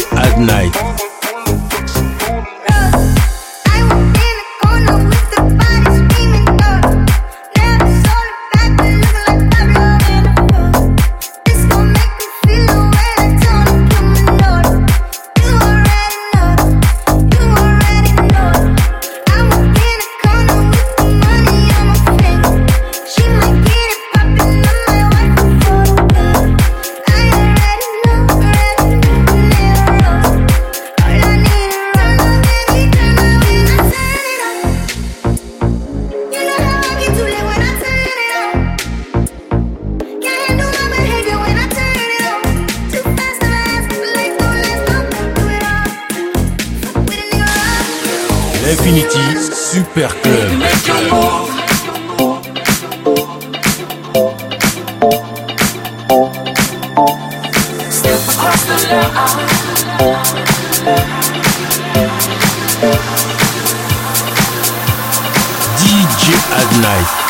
Hadnight. DJ at night.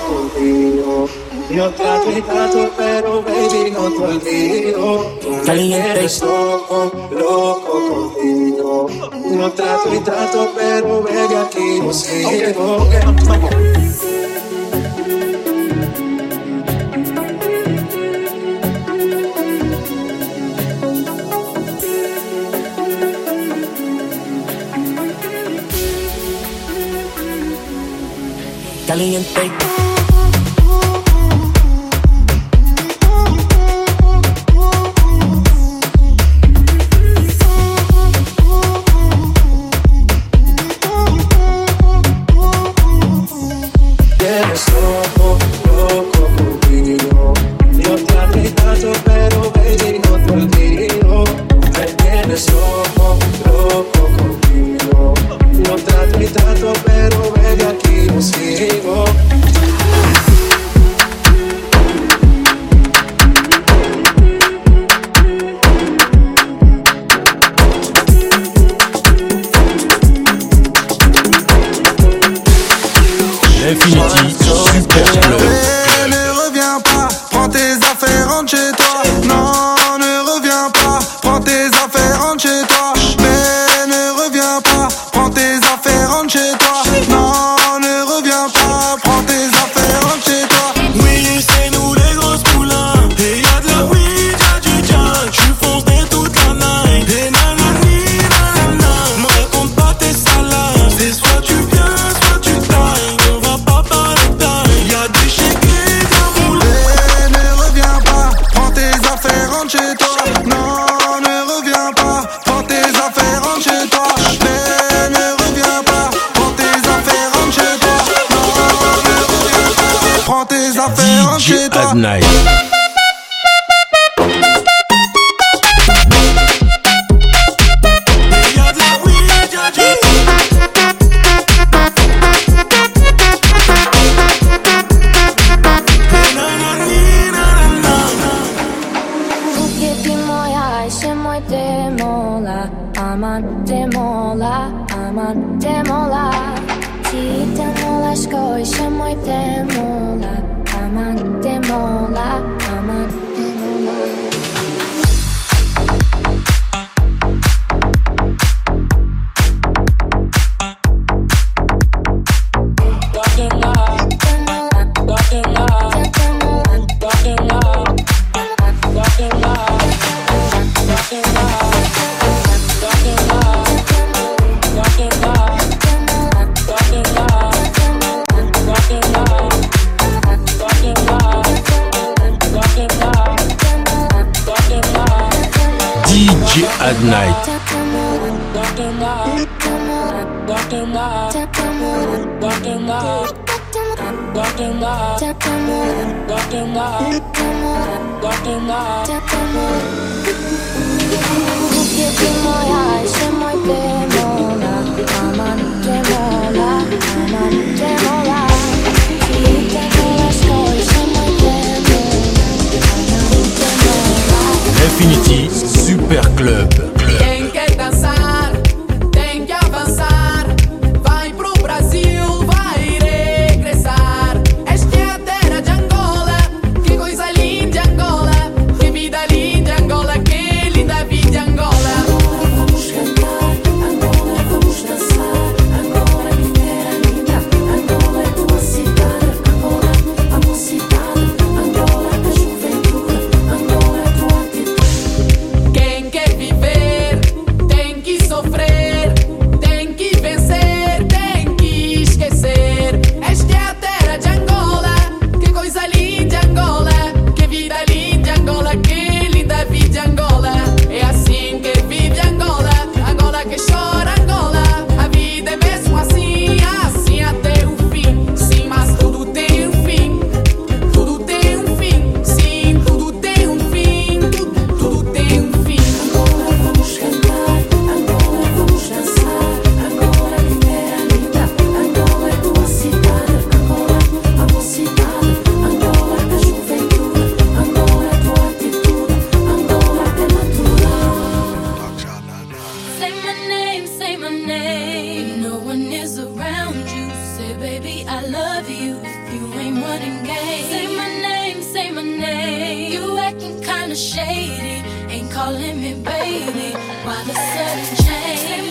contigo. Yo trato y trato, pero baby, no te olvido. Tú me loco, loco contigo. Yo trato y trato, pero baby, aquí no sigo. Okay, okay, Caliente. Nice. at night. no one is around you. Say, baby, I love you. If you ain't running game, say my name, say my name. You acting kinda shady, ain't calling me baby. While the sudden change?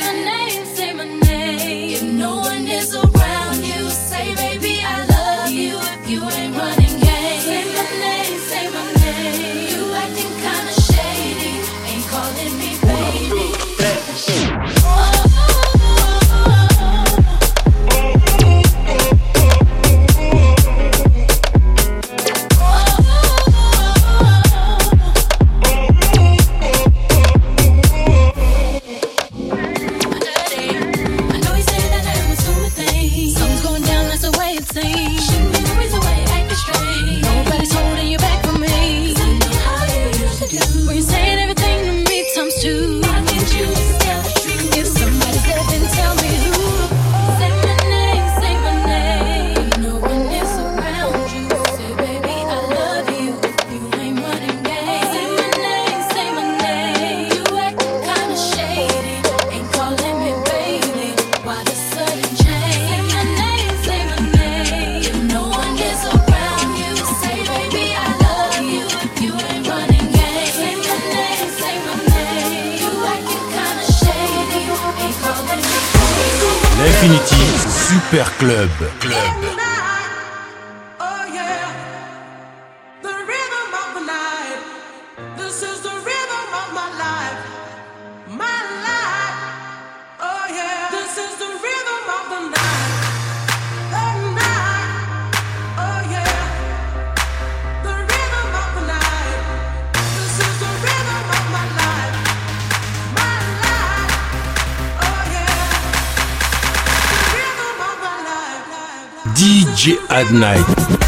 définitive Super Club. Club. DJ Hadnight.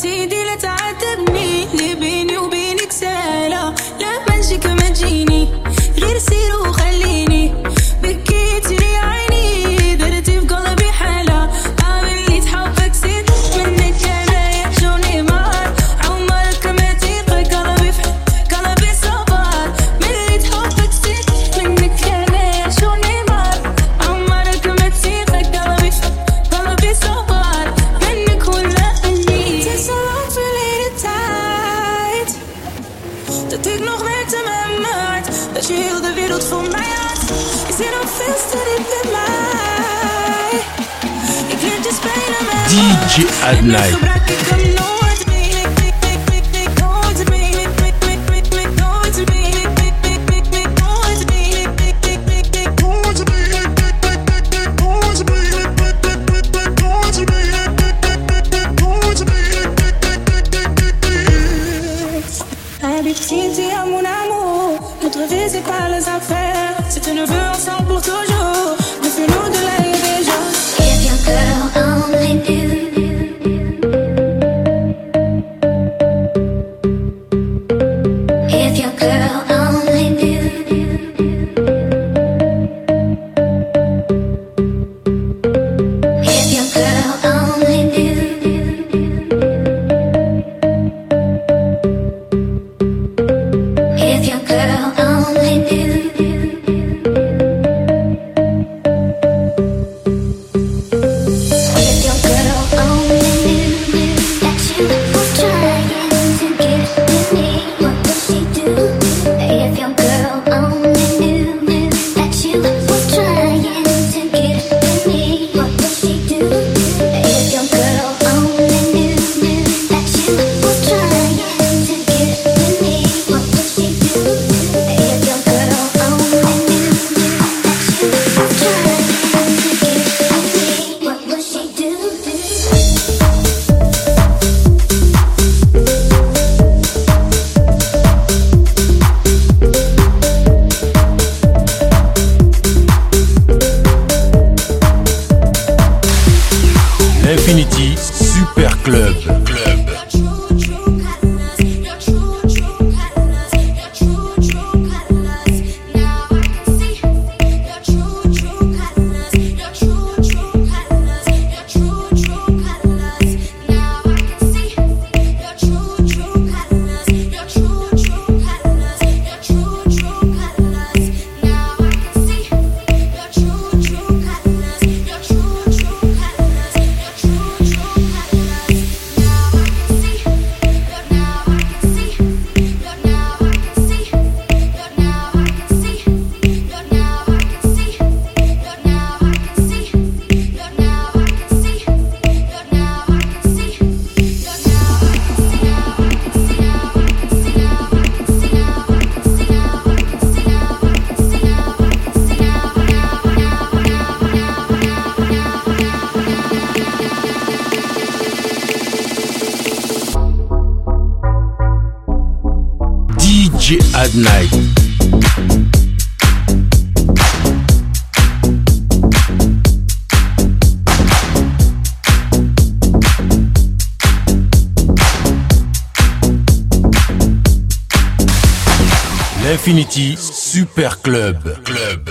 نفسي دي اللي تعاتبني DJ Hadnight. Infinity Super Club. Club. at night. Infinity Super Club. Club.